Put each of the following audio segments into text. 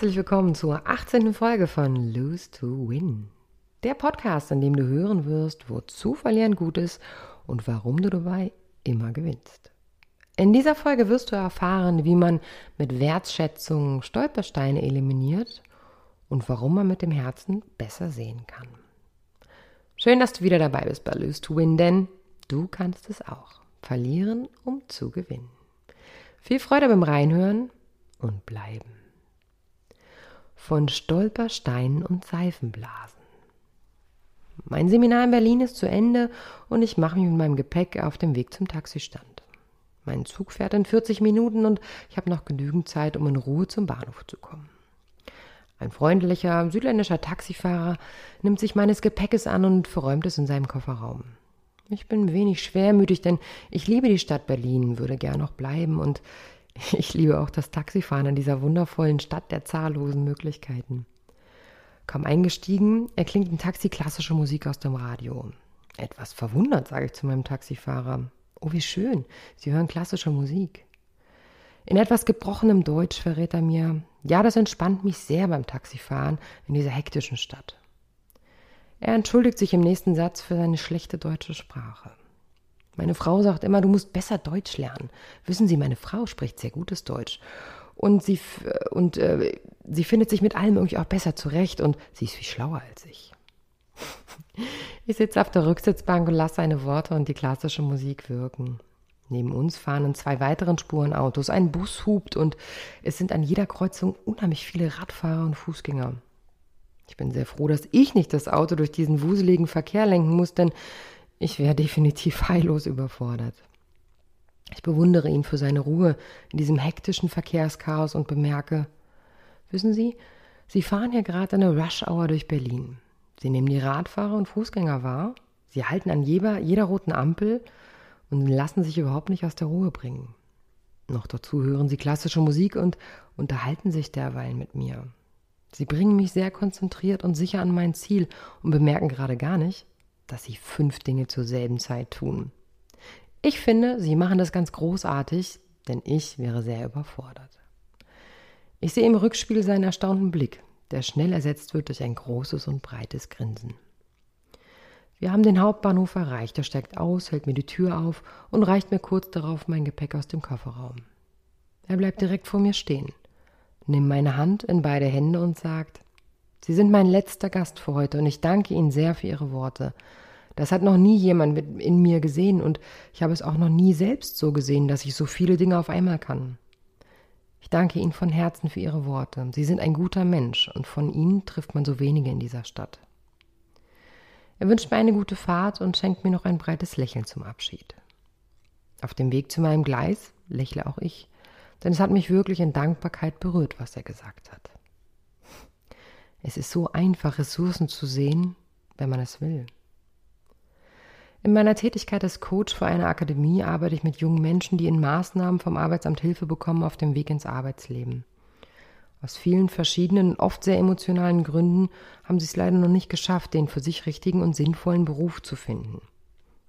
Herzlich willkommen zur 18. Folge von Lose to Win. Der Podcast, in dem du hören wirst, wozu Verlieren gut ist und warum du dabei immer gewinnst. In dieser Folge wirst du erfahren, wie man mit Wertschätzung Stolpersteine eliminiert und warum man mit dem Herzen besser sehen kann. Schön, dass du wieder dabei bist bei Lose to Win, denn du kannst es auch. Verlieren, um zu gewinnen. Viel Freude beim Reinhören und bleiben. Von Stolpersteinen und Seifenblasen. Mein Seminar in Berlin ist zu Ende und ich mache mich mit meinem Gepäck auf dem Weg zum Taxistand. Mein Zug fährt in 40 Minuten und ich habe noch genügend Zeit, um in Ruhe zum Bahnhof zu kommen. Ein freundlicher südländischer Taxifahrer nimmt sich meines Gepäckes an und verräumt es in seinem Kofferraum. Ich bin wenig schwermütig, denn ich liebe die Stadt Berlin, würde gern noch bleiben und ich liebe auch das Taxifahren in dieser wundervollen Stadt der zahllosen Möglichkeiten. Kaum eingestiegen, erklingt im Taxi klassische Musik aus dem Radio. Etwas verwundert sage ich zu meinem Taxifahrer. Oh, wie schön, Sie hören klassische Musik. In etwas gebrochenem Deutsch verrät er mir, ja, das entspannt mich sehr beim Taxifahren in dieser hektischen Stadt. Er entschuldigt sich im nächsten Satz für seine schlechte deutsche Sprache. Meine Frau sagt immer, du musst besser Deutsch lernen. Wissen Sie, meine Frau spricht sehr gutes Deutsch. Und sie, und, äh, sie findet sich mit allem irgendwie auch besser zurecht und sie ist viel schlauer als ich. Ich sitze auf der Rücksitzbank und lasse seine Worte und die klassische Musik wirken. Neben uns fahren in zwei weiteren Spuren Autos, ein Bus hupt und es sind an jeder Kreuzung unheimlich viele Radfahrer und Fußgänger. Ich bin sehr froh, dass ich nicht das Auto durch diesen wuseligen Verkehr lenken muss, denn ich wäre definitiv heillos überfordert. Ich bewundere ihn für seine Ruhe in diesem hektischen Verkehrschaos und bemerke, wissen Sie, Sie fahren hier gerade eine Rush-Hour durch Berlin. Sie nehmen die Radfahrer und Fußgänger wahr, Sie halten an jeder, jeder roten Ampel und lassen sich überhaupt nicht aus der Ruhe bringen. Noch dazu hören Sie klassische Musik und unterhalten sich derweil mit mir. Sie bringen mich sehr konzentriert und sicher an mein Ziel und bemerken gerade gar nicht, dass sie fünf Dinge zur selben Zeit tun. Ich finde, sie machen das ganz großartig, denn ich wäre sehr überfordert. Ich sehe im Rückspiel seinen erstaunten Blick, der schnell ersetzt wird durch ein großes und breites Grinsen. Wir haben den Hauptbahnhof erreicht. Er steigt aus, hält mir die Tür auf und reicht mir kurz darauf mein Gepäck aus dem Kofferraum. Er bleibt direkt vor mir stehen, nimmt meine Hand in beide Hände und sagt, Sie sind mein letzter Gast für heute und ich danke Ihnen sehr für Ihre Worte. Das hat noch nie jemand in mir gesehen und ich habe es auch noch nie selbst so gesehen, dass ich so viele Dinge auf einmal kann. Ich danke Ihnen von Herzen für Ihre Worte. Sie sind ein guter Mensch und von Ihnen trifft man so wenige in dieser Stadt. Er wünscht mir eine gute Fahrt und schenkt mir noch ein breites Lächeln zum Abschied. Auf dem Weg zu meinem Gleis lächle auch ich, denn es hat mich wirklich in Dankbarkeit berührt, was er gesagt hat. Es ist so einfach, Ressourcen zu sehen, wenn man es will. In meiner Tätigkeit als Coach für eine Akademie arbeite ich mit jungen Menschen, die in Maßnahmen vom Arbeitsamt Hilfe bekommen auf dem Weg ins Arbeitsleben. Aus vielen verschiedenen, oft sehr emotionalen Gründen haben sie es leider noch nicht geschafft, den für sich richtigen und sinnvollen Beruf zu finden.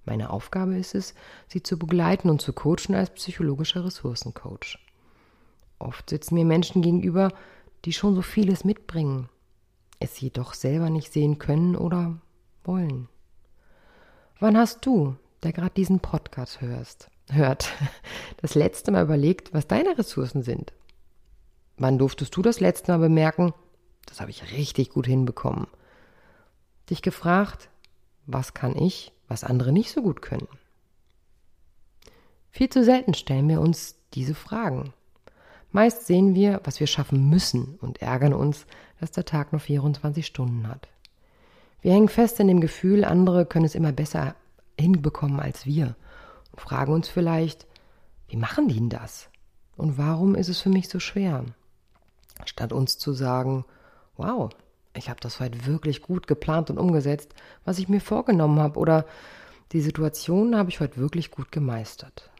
Meine Aufgabe ist es, sie zu begleiten und zu coachen als psychologischer Ressourcencoach. Oft sitzen mir Menschen gegenüber, die schon so vieles mitbringen, es jedoch selber nicht sehen können oder wollen. Wann hast du, der gerade diesen Podcast hörst, hört, das letzte Mal überlegt, was deine Ressourcen sind? Wann durftest du das letzte Mal bemerken, das habe ich richtig gut hinbekommen? Dich gefragt, was kann ich, was andere nicht so gut können? Viel zu selten stellen wir uns diese Fragen. Meist sehen wir, was wir schaffen müssen und ärgern uns, dass der Tag nur 24 Stunden hat. Wir hängen fest in dem Gefühl, andere können es immer besser hinbekommen als wir und fragen uns vielleicht, wie machen die denn das? Und warum ist es für mich so schwer? Statt uns zu sagen, wow, ich habe das heute wirklich gut geplant und umgesetzt, was ich mir vorgenommen habe, oder die Situation habe ich heute wirklich gut gemeistert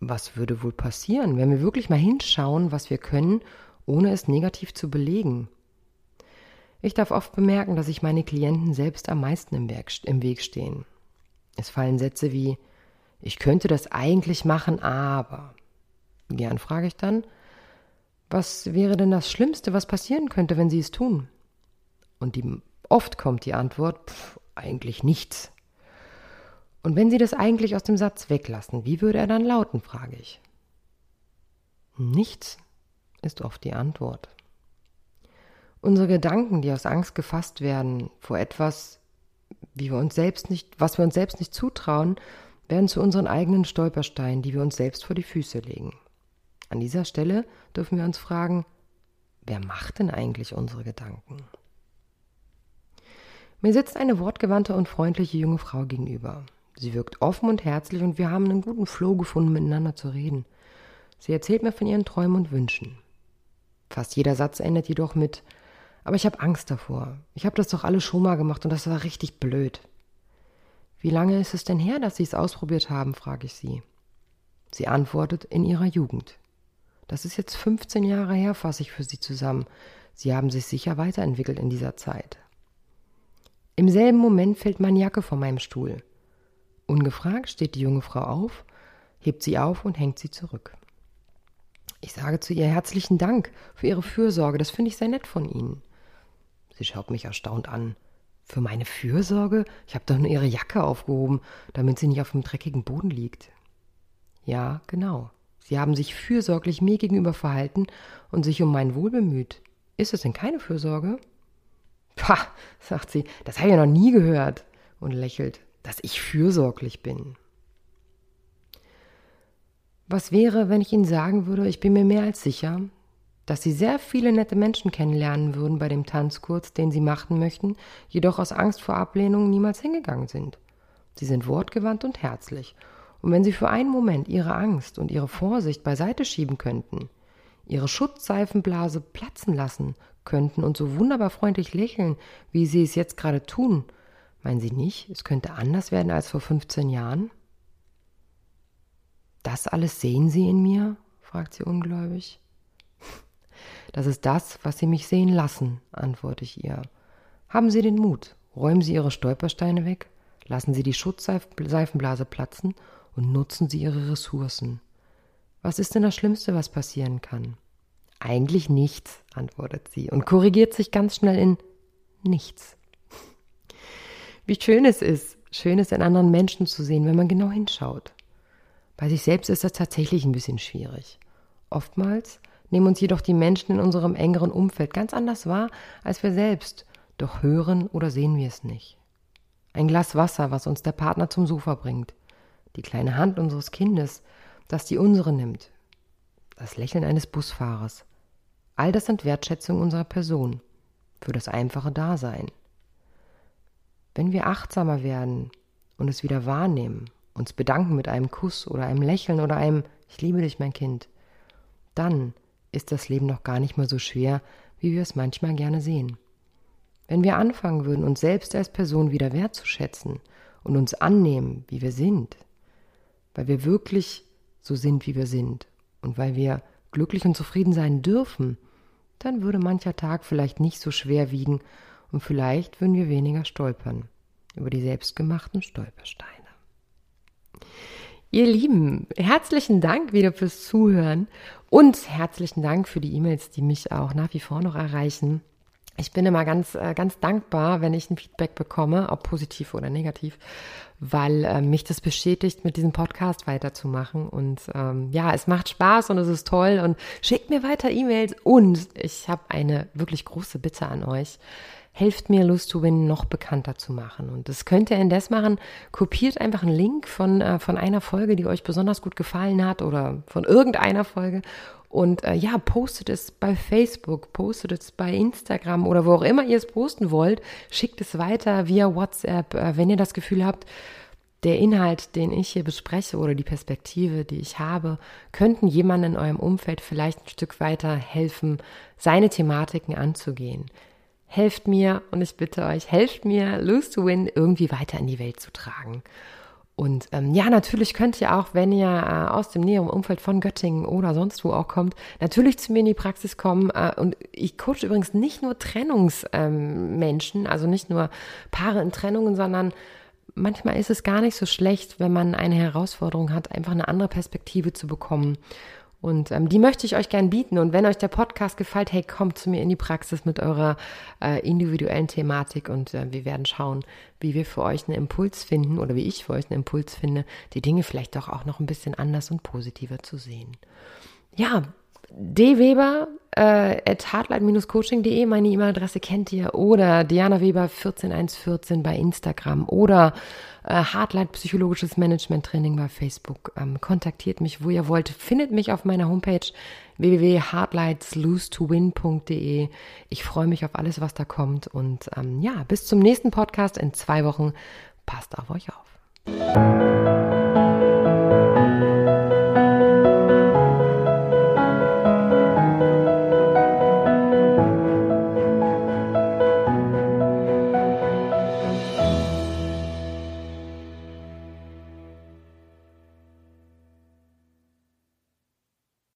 was würde wohl passieren, wenn wir wirklich mal hinschauen, was wir können, ohne es negativ zu belegen? Ich darf oft bemerken, dass sich meine Klienten selbst am meisten im, Weg stehen. Es fallen Sätze wie ich könnte das eigentlich machen, aber. Gern frage ich dann, Was wäre denn das Schlimmste, was passieren könnte, wenn Sie es tun? Und die, oft kommt die Antwort, pff, eigentlich nichts. Und wenn Sie das eigentlich aus dem Satz weglassen, wie würde er dann lauten, frage ich. Nichts ist oft die Antwort. Unsere Gedanken, die aus Angst gefasst werden vor etwas, wie wir uns selbst nicht, was wir uns selbst nicht zutrauen, werden zu unseren eigenen Stolpersteinen, die wir uns selbst vor die Füße legen. An dieser Stelle dürfen wir uns fragen, wer macht denn eigentlich unsere Gedanken? Mir sitzt eine wortgewandte und freundliche junge Frau gegenüber. Sie wirkt offen und herzlich und wir haben einen guten Flow gefunden, miteinander zu reden. Sie erzählt mir von ihren Träumen und Wünschen. Fast jeder Satz endet jedoch mit Aber ich habe Angst davor. Ich habe das doch alles schon mal gemacht und das war richtig blöd. Wie lange ist es denn her, dass Sie es ausprobiert haben? frage ich sie. Sie antwortet in ihrer Jugend. Das ist jetzt 15 Jahre her, fasse ich für Sie zusammen. Sie haben sich sicher weiterentwickelt in dieser Zeit. Im selben Moment fällt meine Jacke von meinem Stuhl. Ungefragt steht die junge Frau auf, hebt sie auf und hängt sie zurück. Ich sage zu ihr herzlichen Dank für Ihre Fürsorge, das finde ich sehr nett von Ihnen. Sie schaut mich erstaunt an. Für meine Fürsorge? Ich habe doch nur Ihre Jacke aufgehoben, damit sie nicht auf dem dreckigen Boden liegt. Ja, genau. Sie haben sich fürsorglich mir gegenüber verhalten und sich um mein Wohl bemüht. Ist es denn keine Fürsorge? Pah, sagt sie, das habe ich ja noch nie gehört und lächelt, dass ich fürsorglich bin. Was wäre, wenn ich Ihnen sagen würde, ich bin mir mehr als sicher, dass Sie sehr viele nette Menschen kennenlernen würden bei dem Tanzkurs, den Sie machen möchten, jedoch aus Angst vor Ablehnung niemals hingegangen sind. Sie sind wortgewandt und herzlich und wenn Sie für einen Moment Ihre Angst und Ihre Vorsicht beiseite schieben könnten, Ihre Schutzseifenblase platzen lassen könnten und so wunderbar freundlich lächeln, wie Sie es jetzt gerade tun, meinen Sie nicht, es könnte anders werden als vor 15 Jahren? Das alles sehen Sie in mir? fragt sie ungläubig. Das ist das, was Sie mich sehen lassen, antworte ich ihr. Haben Sie den Mut, räumen Sie Ihre Stolpersteine weg, lassen Sie die Schutzseifenblase platzen und nutzen Sie Ihre Ressourcen. Was ist denn das Schlimmste, was passieren kann? Eigentlich nichts, antwortet sie und korrigiert sich ganz schnell in nichts. Wie schön es ist, schön es in anderen Menschen zu sehen, wenn man genau hinschaut. Bei sich selbst ist das tatsächlich ein bisschen schwierig. Oftmals nehmen uns jedoch die Menschen in unserem engeren Umfeld ganz anders wahr als wir selbst, doch hören oder sehen wir es nicht. Ein Glas Wasser, was uns der Partner zum Sofa bringt, die kleine Hand unseres Kindes, das die unsere nimmt, das Lächeln eines Busfahrers. All das sind Wertschätzung unserer Person, für das einfache Dasein. Wenn wir achtsamer werden und es wieder wahrnehmen, uns bedanken mit einem Kuss oder einem Lächeln oder einem Ich liebe dich, mein Kind, dann ist das Leben noch gar nicht mal so schwer, wie wir es manchmal gerne sehen. Wenn wir anfangen würden, uns selbst als Person wieder wertzuschätzen und uns annehmen, wie wir sind, weil wir wirklich so sind, wie wir sind und weil wir glücklich und zufrieden sein dürfen, dann würde mancher Tag vielleicht nicht so schwer wiegen und vielleicht würden wir weniger stolpern über die selbstgemachten Stolpersteine. Ihr Lieben, herzlichen Dank wieder fürs Zuhören und herzlichen Dank für die E-Mails, die mich auch nach wie vor noch erreichen. Ich bin immer ganz, äh, ganz dankbar, wenn ich ein Feedback bekomme, ob positiv oder negativ, weil äh, mich das bestätigt, mit diesem Podcast weiterzumachen. Und ähm, ja, es macht Spaß und es ist toll und schickt mir weiter E-Mails. Und ich habe eine wirklich große Bitte an euch. Helft mir, Lust to Win noch bekannter zu machen. Und das könnt ihr indes machen. Kopiert einfach einen Link von, äh, von einer Folge, die euch besonders gut gefallen hat oder von irgendeiner Folge und äh, ja, postet es bei Facebook, postet es bei Instagram oder wo auch immer ihr es posten wollt. Schickt es weiter via WhatsApp, äh, wenn ihr das Gefühl habt, der Inhalt, den ich hier bespreche oder die Perspektive, die ich habe, könnten jemandem in eurem Umfeld vielleicht ein Stück weiter helfen, seine Thematiken anzugehen. Helft mir und ich bitte euch, helft mir, Lose to Win irgendwie weiter in die Welt zu tragen. Und ähm, ja, natürlich könnt ihr auch, wenn ihr äh, aus dem näheren Umfeld von Göttingen oder sonst wo auch kommt, natürlich zu mir in die Praxis kommen. Äh, und ich coache übrigens nicht nur Trennungsmenschen, ähm, also nicht nur Paare in Trennungen, sondern manchmal ist es gar nicht so schlecht, wenn man eine Herausforderung hat, einfach eine andere Perspektive zu bekommen Und ähm, die möchte ich euch gern bieten. Und wenn euch der Podcast gefällt, hey, kommt zu mir in die Praxis mit eurer äh, individuellen Thematik und äh, wir werden schauen, wie wir für euch einen Impuls finden oder wie ich für euch einen Impuls finde, die Dinge vielleicht doch auch noch ein bisschen anders und positiver zu sehen. Ja, dweber äh, at hardlight-coaching.de, meine E-Mail-Adresse kennt ihr, oder Diana Weber 14114 bei Instagram oder äh, Hardlight Psychologisches Management Training bei Facebook. Ähm, kontaktiert mich, wo ihr wollt. Findet mich auf meiner Homepage www.hardlightslose2win.de. Ich freue mich auf alles, was da kommt. Und ähm, ja, bis zum nächsten Podcast in zwei Wochen. Passt auf euch auf.